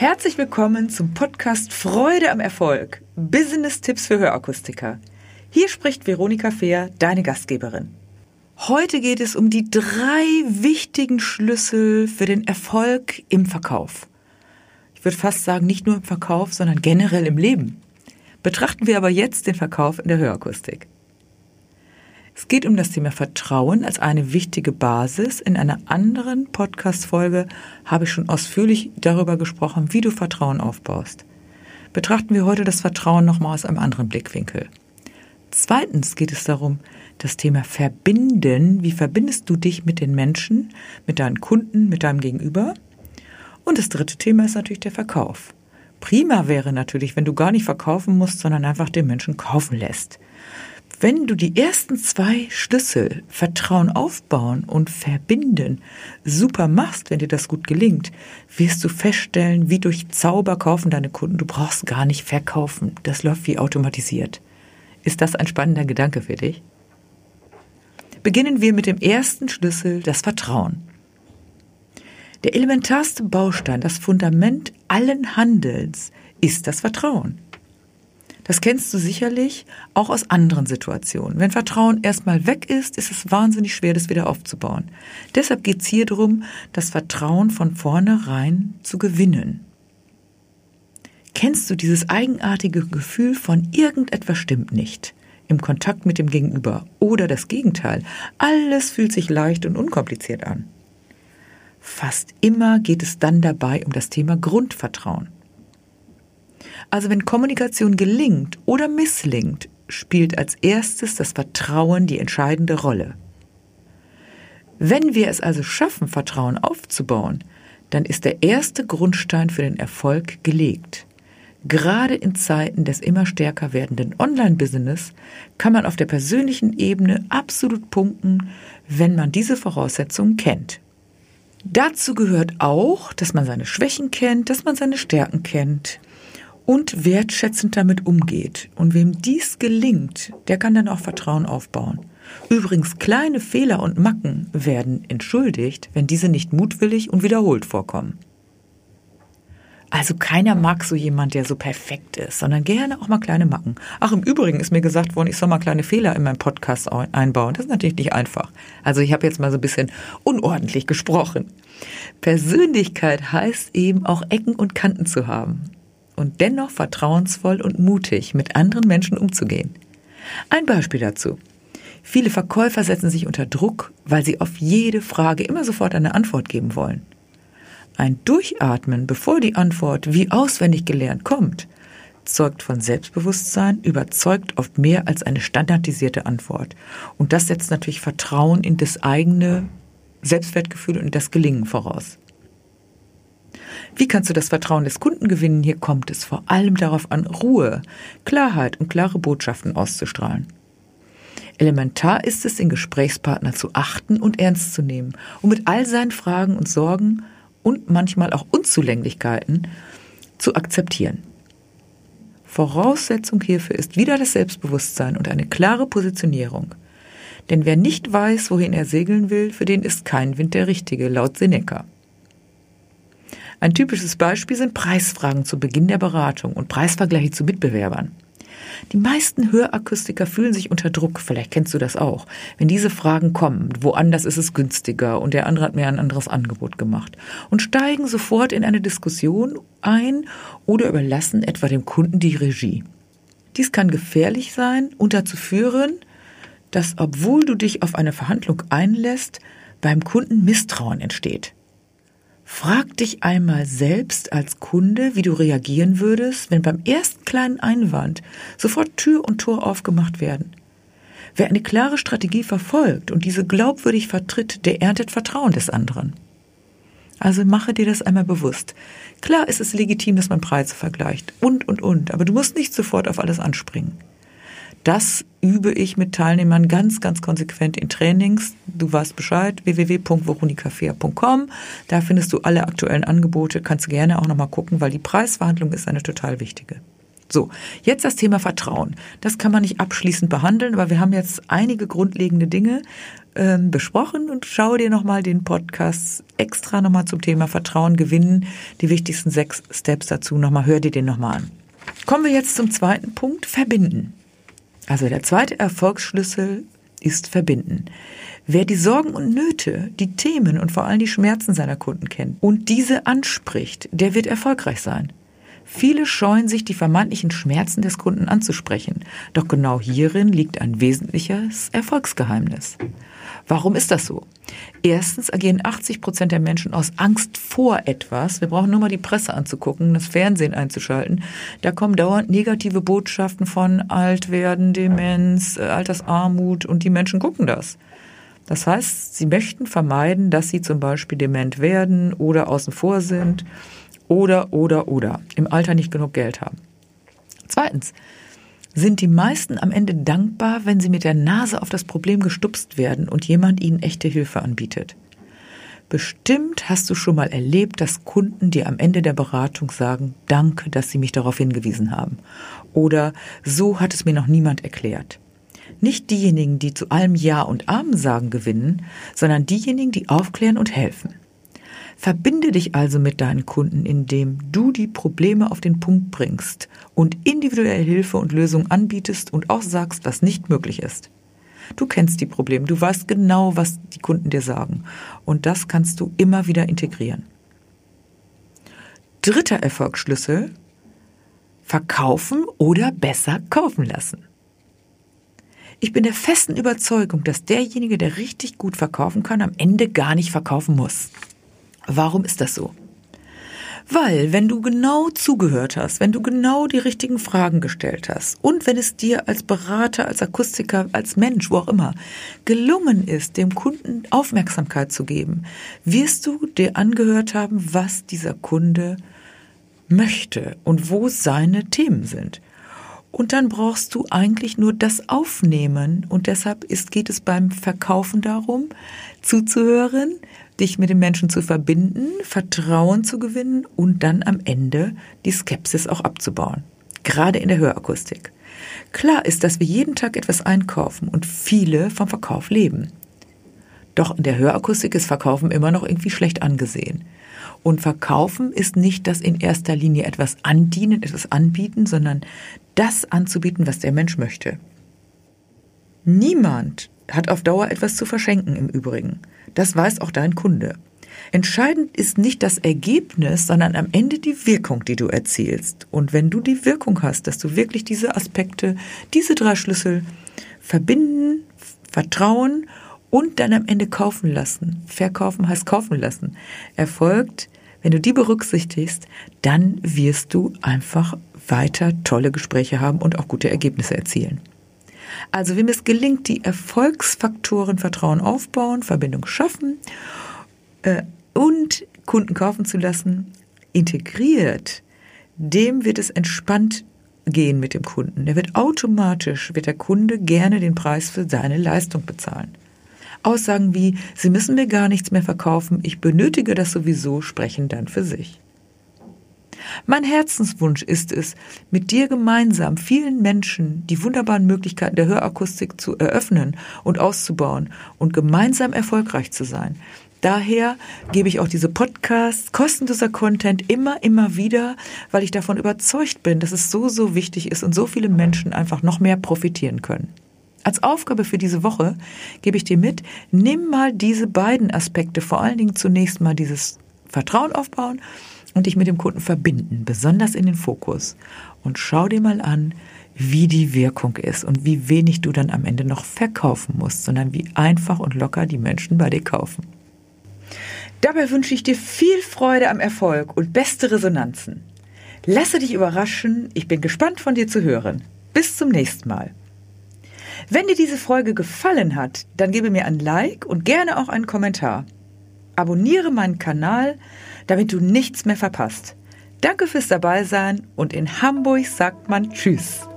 Herzlich willkommen zum Podcast Freude am Erfolg. Business-Tipps für Hörakustiker. Hier spricht Veronika Fehr, deine Gastgeberin. Heute geht es um die drei wichtigen Schlüssel für den Erfolg im Verkauf. Ich würde fast sagen, nicht nur im Verkauf, sondern generell im Leben. Betrachten wir aber jetzt den Verkauf in der Hörakustik. Es geht um das Thema Vertrauen als eine wichtige Basis. In einer anderen Podcast-Folge habe ich schon ausführlich darüber gesprochen, wie du Vertrauen aufbaust. Betrachten wir heute das Vertrauen nochmal aus einem anderen Blickwinkel. Zweitens geht es darum, das Thema Verbinden. Wie verbindest du dich mit den Menschen, mit deinen Kunden, mit deinem Gegenüber? Und das dritte Thema ist natürlich der Verkauf. Prima wäre natürlich, wenn du gar nicht verkaufen musst, sondern einfach den Menschen kaufen lässt. Wenn du die ersten zwei Schlüssel Vertrauen aufbauen und verbinden super machst, wenn dir das gut gelingt, wirst du feststellen, wie durch Zauber kaufen deine Kunden. Du brauchst gar nicht verkaufen. Das läuft wie automatisiert. Ist das ein spannender Gedanke für dich? Beginnen wir mit dem ersten Schlüssel, das Vertrauen. Der elementarste Baustein, das Fundament allen Handelns ist das Vertrauen. Das kennst du sicherlich auch aus anderen Situationen. Wenn Vertrauen erstmal weg ist, ist es wahnsinnig schwer, das wieder aufzubauen. Deshalb geht es hier darum, das Vertrauen von vornherein zu gewinnen. Kennst du dieses eigenartige Gefühl von irgendetwas stimmt nicht im Kontakt mit dem Gegenüber oder das Gegenteil? Alles fühlt sich leicht und unkompliziert an. Fast immer geht es dann dabei um das Thema Grundvertrauen. Also wenn Kommunikation gelingt oder misslingt, spielt als erstes das Vertrauen die entscheidende Rolle. Wenn wir es also schaffen, Vertrauen aufzubauen, dann ist der erste Grundstein für den Erfolg gelegt. Gerade in Zeiten des immer stärker werdenden Online-Business kann man auf der persönlichen Ebene absolut punkten, wenn man diese Voraussetzungen kennt. Dazu gehört auch, dass man seine Schwächen kennt, dass man seine Stärken kennt, und wertschätzend damit umgeht. Und wem dies gelingt, der kann dann auch Vertrauen aufbauen. Übrigens, kleine Fehler und Macken werden entschuldigt, wenn diese nicht mutwillig und wiederholt vorkommen. Also keiner mag so jemand, der so perfekt ist, sondern gerne auch mal kleine Macken. Ach, im Übrigen ist mir gesagt worden, ich soll mal kleine Fehler in meinen Podcast einbauen. Das ist natürlich nicht einfach. Also ich habe jetzt mal so ein bisschen unordentlich gesprochen. Persönlichkeit heißt eben auch Ecken und Kanten zu haben und dennoch vertrauensvoll und mutig mit anderen Menschen umzugehen. Ein Beispiel dazu. Viele Verkäufer setzen sich unter Druck, weil sie auf jede Frage immer sofort eine Antwort geben wollen. Ein Durchatmen, bevor die Antwort wie auswendig gelernt kommt, zeugt von Selbstbewusstsein, überzeugt oft mehr als eine standardisierte Antwort. Und das setzt natürlich Vertrauen in das eigene Selbstwertgefühl und das Gelingen voraus. Wie kannst du das Vertrauen des Kunden gewinnen? Hier kommt es vor allem darauf an, Ruhe, Klarheit und klare Botschaften auszustrahlen. Elementar ist es, den Gesprächspartner zu achten und ernst zu nehmen und mit all seinen Fragen und Sorgen und manchmal auch Unzulänglichkeiten zu akzeptieren. Voraussetzung hierfür ist wieder das Selbstbewusstsein und eine klare Positionierung. Denn wer nicht weiß, wohin er segeln will, für den ist kein Wind der richtige, laut Seneca. Ein typisches Beispiel sind Preisfragen zu Beginn der Beratung und Preisvergleiche zu Mitbewerbern. Die meisten Hörakustiker fühlen sich unter Druck, vielleicht kennst du das auch, wenn diese Fragen kommen, woanders ist es günstiger und der andere hat mir ein anderes Angebot gemacht und steigen sofort in eine Diskussion ein oder überlassen etwa dem Kunden die Regie. Dies kann gefährlich sein und dazu führen, dass obwohl du dich auf eine Verhandlung einlässt, beim Kunden Misstrauen entsteht. Frag dich einmal selbst als Kunde, wie du reagieren würdest, wenn beim ersten kleinen Einwand sofort Tür und Tor aufgemacht werden. Wer eine klare Strategie verfolgt und diese glaubwürdig vertritt, der erntet Vertrauen des anderen. Also mache dir das einmal bewusst. Klar ist es legitim, dass man Preise vergleicht und, und, und, aber du musst nicht sofort auf alles anspringen. Das übe ich mit Teilnehmern ganz, ganz konsequent in Trainings. Du weißt Bescheid, www.veronikafea.com. Da findest du alle aktuellen Angebote. Kannst gerne auch nochmal gucken, weil die Preisverhandlung ist eine total wichtige. So, jetzt das Thema Vertrauen. Das kann man nicht abschließend behandeln, aber wir haben jetzt einige grundlegende Dinge, ähm, besprochen und schau dir nochmal den Podcast extra nochmal zum Thema Vertrauen gewinnen. Die wichtigsten sechs Steps dazu nochmal, hör dir den nochmal an. Kommen wir jetzt zum zweiten Punkt, verbinden. Also der zweite Erfolgsschlüssel ist verbinden. Wer die Sorgen und Nöte, die Themen und vor allem die Schmerzen seiner Kunden kennt und diese anspricht, der wird erfolgreich sein. Viele scheuen sich, die vermeintlichen Schmerzen des Kunden anzusprechen. Doch genau hierin liegt ein wesentliches Erfolgsgeheimnis. Warum ist das so? Erstens agieren 80 Prozent der Menschen aus Angst vor etwas. Wir brauchen nur mal die Presse anzugucken, das Fernsehen einzuschalten. Da kommen dauernd negative Botschaften von Altwerden, Demenz, äh, Altersarmut und die Menschen gucken das. Das heißt, sie möchten vermeiden, dass sie zum Beispiel dement werden oder außen vor sind oder, oder, oder im Alter nicht genug Geld haben. Zweitens, sind die meisten am Ende dankbar, wenn sie mit der Nase auf das Problem gestupst werden und jemand ihnen echte Hilfe anbietet. Bestimmt hast du schon mal erlebt, dass Kunden dir am Ende der Beratung sagen, danke, dass sie mich darauf hingewiesen haben. Oder so hat es mir noch niemand erklärt. Nicht diejenigen, die zu allem Ja und Amen sagen, gewinnen, sondern diejenigen, die aufklären und helfen. Verbinde dich also mit deinen Kunden, indem du die Probleme auf den Punkt bringst und individuelle Hilfe und Lösung anbietest und auch sagst, was nicht möglich ist. Du kennst die Probleme, du weißt genau, was die Kunden dir sagen und das kannst du immer wieder integrieren. Dritter Erfolgsschlüssel, verkaufen oder besser kaufen lassen. Ich bin der festen Überzeugung, dass derjenige, der richtig gut verkaufen kann, am Ende gar nicht verkaufen muss. Warum ist das so? Weil, wenn du genau zugehört hast, wenn du genau die richtigen Fragen gestellt hast und wenn es dir als Berater, als Akustiker, als Mensch, wo auch immer, gelungen ist, dem Kunden Aufmerksamkeit zu geben, wirst du dir angehört haben, was dieser Kunde möchte und wo seine Themen sind. Und dann brauchst du eigentlich nur das Aufnehmen. Und deshalb ist, geht es beim Verkaufen darum, zuzuhören, dich mit dem Menschen zu verbinden, Vertrauen zu gewinnen und dann am Ende die Skepsis auch abzubauen. Gerade in der Hörakustik. Klar ist, dass wir jeden Tag etwas einkaufen und viele vom Verkauf leben. Doch in der Hörakustik ist Verkaufen immer noch irgendwie schlecht angesehen. Und Verkaufen ist nicht das in erster Linie etwas andienen, etwas anbieten, sondern das anzubieten, was der Mensch möchte. Niemand hat auf Dauer etwas zu verschenken im Übrigen. Das weiß auch dein Kunde. Entscheidend ist nicht das Ergebnis, sondern am Ende die Wirkung, die du erzielst. Und wenn du die Wirkung hast, dass du wirklich diese Aspekte, diese drei Schlüssel verbinden, vertrauen und dann am Ende kaufen lassen, verkaufen heißt kaufen lassen, erfolgt, wenn du die berücksichtigst, dann wirst du einfach weiter tolle Gespräche haben und auch gute Ergebnisse erzielen. Also wem es gelingt, die Erfolgsfaktoren Vertrauen aufbauen, Verbindung schaffen äh, und Kunden kaufen zu lassen, integriert, dem wird es entspannt gehen mit dem Kunden. Der wird automatisch, wird der Kunde gerne den Preis für seine Leistung bezahlen. Aussagen wie, Sie müssen mir gar nichts mehr verkaufen, ich benötige das sowieso, sprechen dann für sich. Mein Herzenswunsch ist es, mit dir gemeinsam vielen Menschen die wunderbaren Möglichkeiten der Hörakustik zu eröffnen und auszubauen und gemeinsam erfolgreich zu sein. Daher gebe ich auch diese Podcasts, kostenloser Content immer, immer wieder, weil ich davon überzeugt bin, dass es so, so wichtig ist und so viele Menschen einfach noch mehr profitieren können. Als Aufgabe für diese Woche gebe ich dir mit, nimm mal diese beiden Aspekte, vor allen Dingen zunächst mal dieses Vertrauen aufbauen und dich mit dem Kunden verbinden, besonders in den Fokus. Und schau dir mal an, wie die Wirkung ist und wie wenig du dann am Ende noch verkaufen musst, sondern wie einfach und locker die Menschen bei dir kaufen. Dabei wünsche ich dir viel Freude am Erfolg und beste Resonanzen. Lasse dich überraschen, ich bin gespannt von dir zu hören. Bis zum nächsten Mal. Wenn dir diese Folge gefallen hat, dann gebe mir ein Like und gerne auch einen Kommentar. Abonniere meinen Kanal, damit du nichts mehr verpasst. Danke fürs Dabeisein und in Hamburg sagt man Tschüss.